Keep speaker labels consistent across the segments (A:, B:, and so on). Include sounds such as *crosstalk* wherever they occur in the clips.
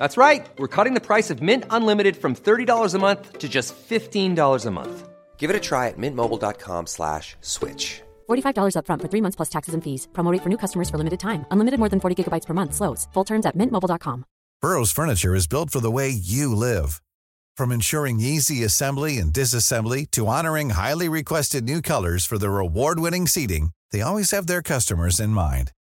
A: That's right. We're cutting the price of Mint Unlimited from $30 a month to just $15 a month. Give it a try at mintmobile.com slash switch.
B: $45 upfront for three months plus taxes and fees. Promo rate for new customers for limited time. Unlimited more than 40 gigabytes per month. Slows. Full terms at mintmobile.com.
C: Burrow's furniture is built for the way you live. From ensuring easy assembly and disassembly to honoring highly requested new colors for their award-winning seating, they always have their customers in mind.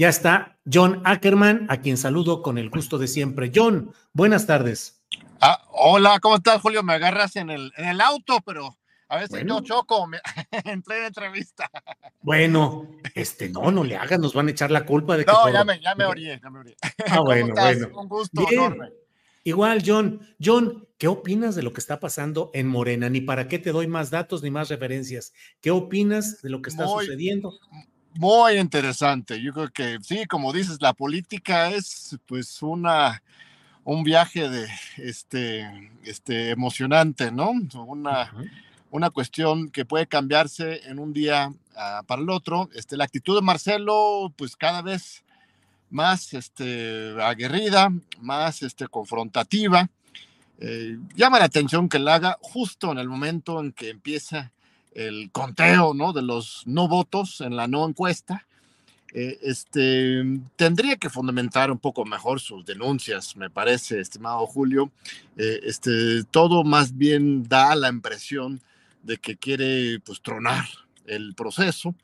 D: Ya está John Ackerman, a quien saludo con el gusto de siempre. John, buenas tardes.
E: Ah, hola, ¿cómo estás, Julio? Me agarras en el, en el auto, pero a veces
D: Bueno.
E: yo choco, me, entré *laughs* en entrevista.
D: Bueno, este, no, no le hagas, nos van a echar la culpa de que.
E: No, ya me, ya me orié, ya me orié.
D: Ah, *laughs*
E: ¿Cómo
D: bueno,
E: estás?
D: bueno.
E: Un gusto
D: Bien.
E: enorme.
D: Igual, John. John, ¿qué opinas de lo que está pasando en Morena? Ni para qué te doy más datos ni más referencias. ¿Qué opinas de lo que está
E: Muy-
D: sucediendo?
E: Muy interesante. Yo creo que sí, como dices, la política es pues una un viaje de este este emocionante, ¿no? Una una cuestión que puede cambiarse en un día ah, para el otro. Este, la actitud de Marcelo, pues cada vez más este, aguerrida, más este, confrontativa. Eh, llama la atención que la haga justo en el momento en que empieza el conteo ¿no? de los no votos en la no encuesta. Eh, este, tendría que fundamentar un poco mejor sus denuncias, me parece, estimado Julio. Eh, este, todo más bien da la impresión de que quiere pues, tronar el proceso,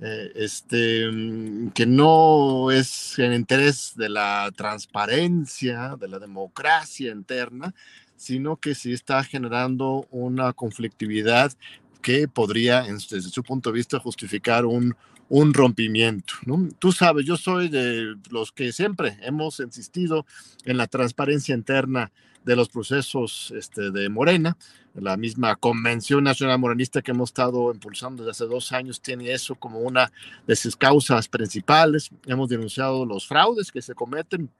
E: eh, este, mm, que no es en interés de la transparencia, de la democracia interna, sino que sí está generando una conflictividad que podría, desde su punto de vista, justificar un, un rompimiento. ¿no? Tú sabes, yo soy de los que siempre hemos insistido en la transparencia interna de los procesos este, de Morena. La misma Convención Nacional Morenista que hemos estado impulsando desde hace dos años tiene eso como una de sus causas principales. Hemos denunciado los fraudes que se cometen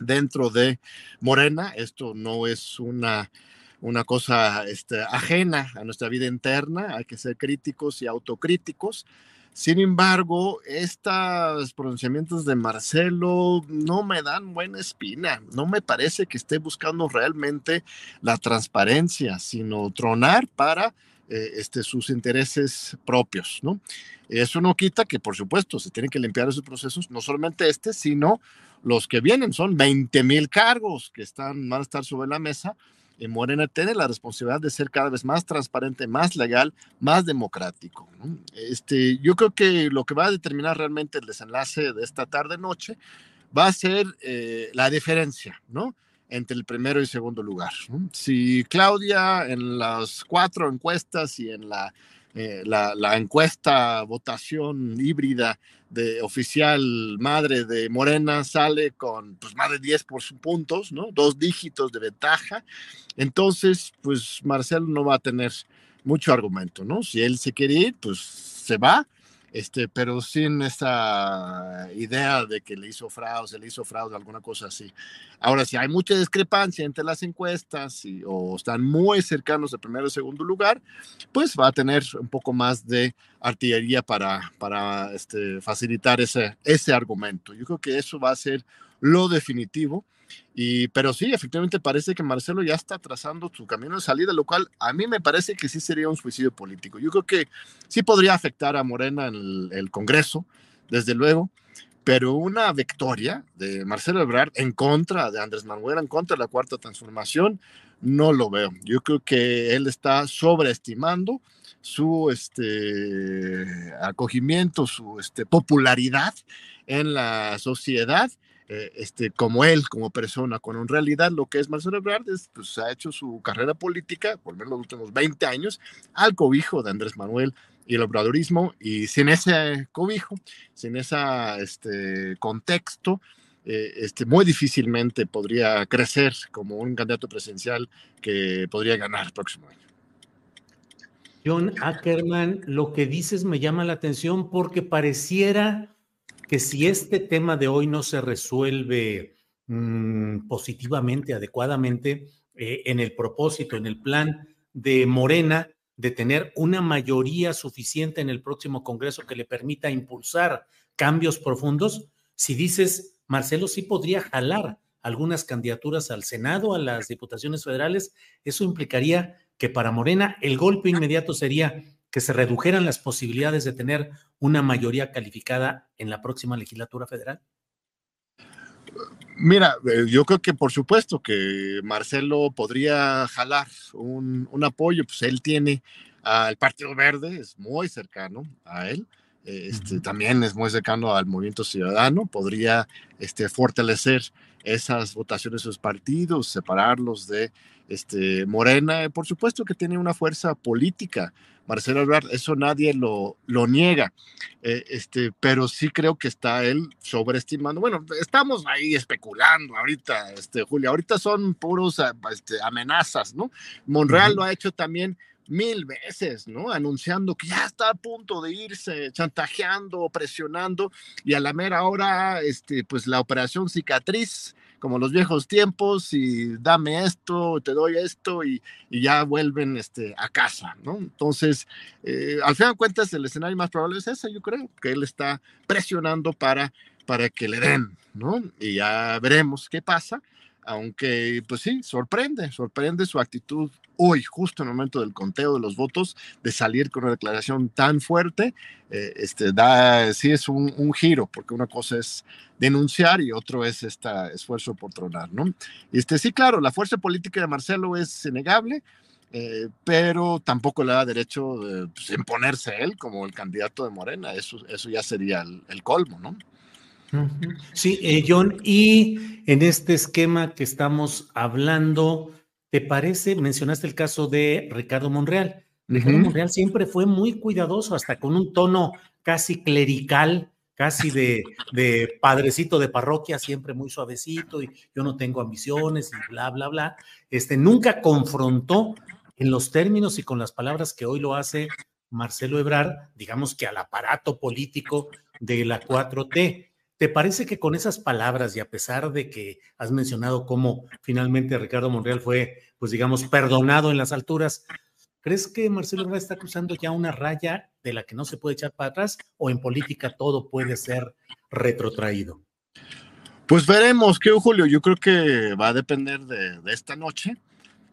E: dentro de Morena. Esto no es una, una cosa este, ajena a nuestra vida interna. Hay que ser críticos y autocríticos. Sin embargo, estos pronunciamientos de Marcelo no me dan buena espina. No me parece que esté buscando realmente la transparencia, sino tronar para eh, este, sus intereses propios, ¿no? Eso no quita que, por supuesto, se tienen que limpiar esos procesos, no solamente este, sino los que vienen. Son 20 mil cargos que están, van a estar sobre la mesa y Morena tiene la responsabilidad de ser cada vez más transparente, más legal, más democrático. Este, yo creo que lo que va a determinar realmente el desenlace de esta tarde-noche va a ser eh, la diferencia, ¿no? entre el primero y segundo lugar. Si Claudia en las cuatro encuestas y en la, eh, la, encuesta votación híbrida de oficial madre de Morena sale con pues, más de 10 por sus puntos, dos dígitos de ventaja, entonces pues Marcelo no va a tener mucho argumento, ¿no? Si él se quiere ir, pues se va este, pero sin esa idea de que le hizo fraude, se le hizo fraude, alguna cosa así. Ahora, si hay mucha discrepancia entre las encuestas y, o están muy cercanos de primero y segundo lugar, pues va a tener un poco más de artillería para, para este, facilitar ese, ese argumento. Yo creo que eso va a ser lo definitivo. Y, pero sí, efectivamente parece que Marcelo ya está trazando su camino de salida, lo cual a mí me parece que sí sería un suicidio político. Yo creo que sí podría afectar a Morena en el, Congreso, desde luego, pero una victoria de Marcelo Ebrard en contra de Andrés Manuel, en contra de la cuarta transformación, no lo veo. Yo creo que él está sobreestimando su este, acogimiento, su este, popularidad en la sociedad eh, este, como él, como persona, cuando en realidad lo que es Marcelo Ebrard es, pues, ha hecho su carrera política, por lo menos los últimos 20 años, al cobijo de Andrés Manuel y el obradorismo, y sin ese cobijo, sin ese este, contexto, eh, este, muy difícilmente podría crecer como un candidato presidencial que podría ganar el próximo año.
D: John Ackerman, lo que dices me llama la atención porque pareciera que si este tema de hoy no se resuelve mm, positivamente, adecuadamente, eh, en el propósito, en el plan de Morena, de tener una mayoría suficiente en el próximo Congreso que le permita impulsar cambios profundos, si dices, Marcelo sí podría jalar algunas candidaturas al Senado, a las diputaciones federales, eso implicaría que para Morena el golpe inmediato sería que se redujeran las posibilidades de tener una mayoría calificada en la próxima legislatura federal?
E: Mira, eh, yo creo que por supuesto que Marcelo podría jalar un, apoyo, pues él tiene al Partido Verde, es muy cercano a él, este, también es muy cercano al movimiento ciudadano, podría este, fortalecer esas votaciones sus partidos, separarlos de este, Morena, por supuesto que tiene una fuerza política, Marcelo Ebrard, eso nadie lo, lo niega, eh, este, pero sí creo que está él sobreestimando. Bueno, estamos ahí especulando ahorita, este, Julia, ahorita son puros este, amenazas, ¿no? Monreal lo ha hecho también mil veces, ¿no? Anunciando que ya está a punto de irse, chantajeando, presionando, y a la mera hora, este, pues la operación cicatriz como los viejos tiempos y dame esto, te doy esto y, ya vuelven este, a casa, ¿no? Entonces, eh, al final de cuentas, el escenario más probable es ese, yo creo, que él está presionando para, para que le den, ¿no? Y ya veremos qué pasa aunque pues sí, sorprende, sorprende su actitud hoy, justo en el momento del conteo de los votos, de salir con una declaración tan fuerte, eh, este, da, sí es un, giro, porque una cosa es denunciar y otro es este esfuerzo por tronar, ¿no? Este, sí, claro, la fuerza política de Marcelo es innegable, eh, pero tampoco le da derecho de pues, imponerse él como el candidato de Morena, eso, eso ya sería el colmo, ¿no?
D: Sí, eh, John, y en este esquema que estamos hablando, ¿te parece? Mencionaste el caso de Ricardo Monreal. Ricardo Monreal siempre fue muy cuidadoso, hasta con un tono casi clerical, casi de, *laughs* de, padrecito de parroquia, siempre muy suavecito, y yo no tengo ambiciones, y bla, bla, bla. Este, nunca confrontó en los términos y con las palabras que hoy lo hace Marcelo Ebrard, digamos que al aparato político de la 4T. ¿Te parece que con esas palabras y a pesar de que has mencionado cómo finalmente Ricardo Monreal fue, pues digamos, perdonado en las alturas, ¿crees que Marcelo Ebrard está cruzando ya una raya de la que no se puede echar para atrás o en política todo puede ser retrotraído?
E: Pues veremos, que Julio, yo creo que va a depender de, esta noche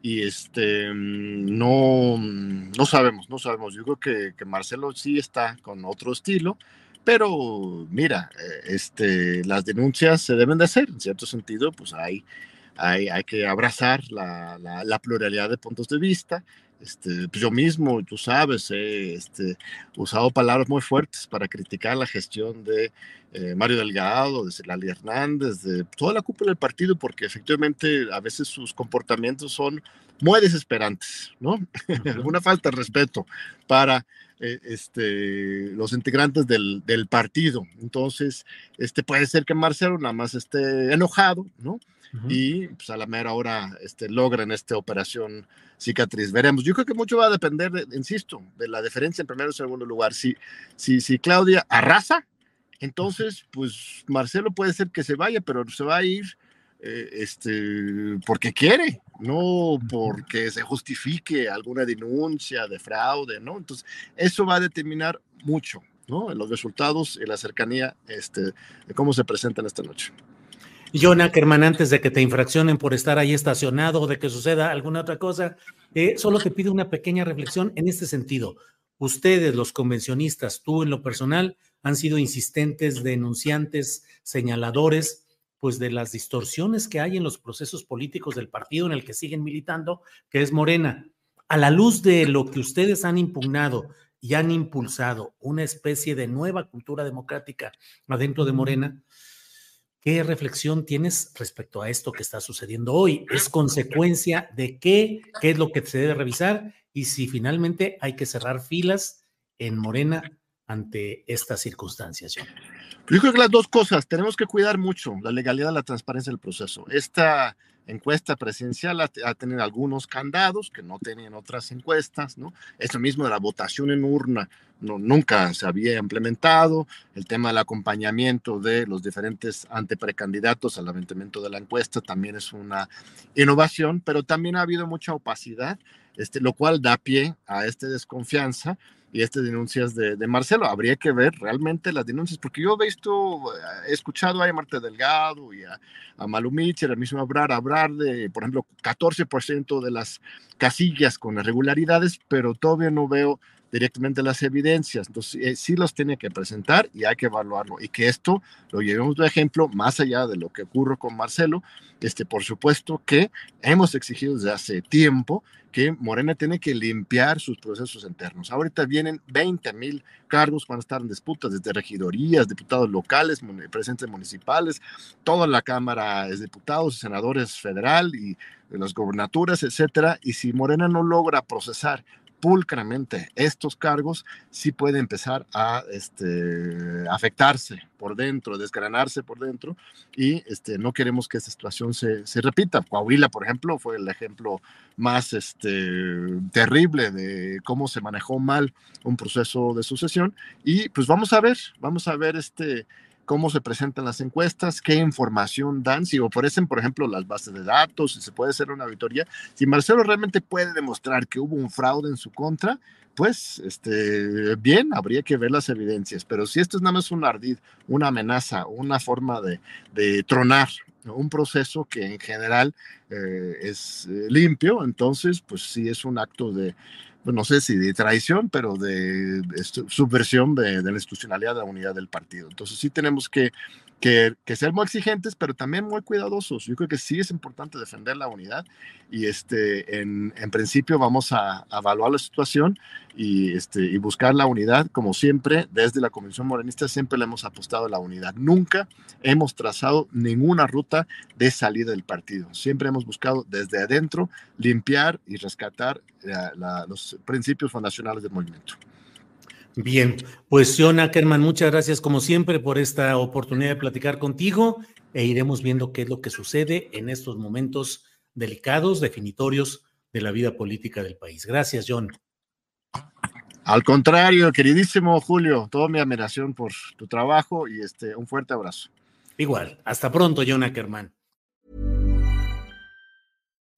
E: y este no, no sabemos, no sabemos. Yo creo que Marcelo sí está con otro estilo pero mira, eh, este, las denuncias se deben de hacer, en cierto sentido, pues hay, hay, hay que abrazar la, la, pluralidad de puntos de vista. Este, pues yo mismo, tú sabes, he este, usado palabras muy fuertes para criticar la gestión de eh, Mario Delgado, de Celali Hernández, de toda la cúpula del partido, porque efectivamente a veces sus comportamientos son muy desesperantes, ¿no? *laughs* Alguna falta de respeto para eh, este, los integrantes del, del, partido. Entonces, este, puede ser que Marcelo nada más esté enojado, ¿no? Y pues a la mera hora este, logran esta operación cicatriz. Veremos. Yo creo que mucho va a depender, insisto, de la diferencia en primero y segundo lugar. Si, si, si Claudia arrasa, entonces, pues Marcelo puede ser que se vaya, pero se va a ir eh, este, porque quiere, no porque se justifique alguna denuncia de fraude, ¿no? Entonces, eso va a determinar mucho, ¿no? En los resultados y la cercanía este, de cómo se presentan esta noche.
D: John Ackerman, antes de que te infraccionen por estar ahí estacionado o de que suceda alguna otra cosa, eh, solo te pido una pequeña reflexión en este sentido. Ustedes, los convencionistas, tú en lo personal, han sido insistentes, denunciantes, señaladores, pues de las distorsiones que hay en los procesos políticos del partido en el que siguen militando, que es Morena. A la luz de lo que ustedes han impugnado y han impulsado, una especie de nueva cultura democrática adentro de Morena, ¿Qué reflexión tienes respecto a esto que está sucediendo hoy? ¿Es consecuencia de qué? ¿Qué es lo que se debe revisar? Y si finalmente hay que cerrar filas en Morena ante estas circunstancias.
E: Yo creo que las dos cosas, tenemos que cuidar mucho la legalidad, la transparencia del proceso. Esta encuesta presidencial ha, tenido algunos candados que no tenían otras encuestas, ¿no? Eso mismo de la votación en urna no, nunca se había implementado, el tema del acompañamiento de los diferentes anteprecandidatos al levantamiento de la encuesta también es una innovación, pero también ha habido mucha opacidad, este, lo cual da pie a esta desconfianza y estas denuncias de, Marcelo. Habría que ver realmente las denuncias, porque yo he visto, he escuchado a Marta Delgado y a, a Malu Mitchell, a mismo hablar, hablar de, por ejemplo, 14% de las casillas con irregularidades, pero todavía no veo directamente las evidencias. Entonces, eh, sí los tiene que presentar y hay que evaluarlo. Y que esto lo llevemos de ejemplo, más allá de lo que ocurre con Marcelo, este, por supuesto que hemos exigido desde hace tiempo que Morena tiene que limpiar sus procesos internos. Ahorita vienen 20 mil cargos van a estar en disputas, desde regidorías, diputados locales, presidentes municipales, toda la Cámara de Diputados, senadores federal y las gobernaturas, etcétera. Y si Morena no logra procesar pulcramente estos cargos, sí puede empezar a este, afectarse por dentro, desgranarse por dentro, y este, no queremos que esta situación se, repita. Coahuila, por ejemplo, fue el ejemplo más este, terrible de cómo se manejó mal un proceso de sucesión, y pues vamos a ver, vamos a ver este cómo se presentan las encuestas, qué información dan, si ofrecen, por ejemplo, las bases de datos, si se puede hacer una auditoría. Si Marcelo realmente puede demostrar que hubo un fraude en su contra, pues este, bien, habría que ver las evidencias. Pero si esto es nada más un ardid, una amenaza, una forma de, tronar un proceso que en general eh, es eh, limpio, entonces, pues sí es un acto de, no sé si de traición, pero de, subversión de, la institucionalidad de la unidad del partido. Entonces sí tenemos que, ser muy exigentes, pero también muy cuidadosos. Yo creo que sí es importante defender la unidad y este, en, principio vamos a, evaluar la situación y, este, y buscar la unidad, como siempre, desde la Convención Morenista siempre le hemos apostado a la unidad. Nunca hemos trazado ninguna ruta de salida del partido. Siempre hemos buscado desde adentro limpiar y rescatar los principios fundacionales del movimiento.
D: Bien, pues John Ackerman, muchas gracias como siempre por esta oportunidad de platicar contigo e iremos viendo qué es lo que sucede en estos momentos delicados, definitorios de la vida política del país. Gracias, John.
E: Al contrario, queridísimo Julio, toda mi admiración por tu trabajo y este un fuerte abrazo.
D: Igual, hasta pronto, John Ackerman.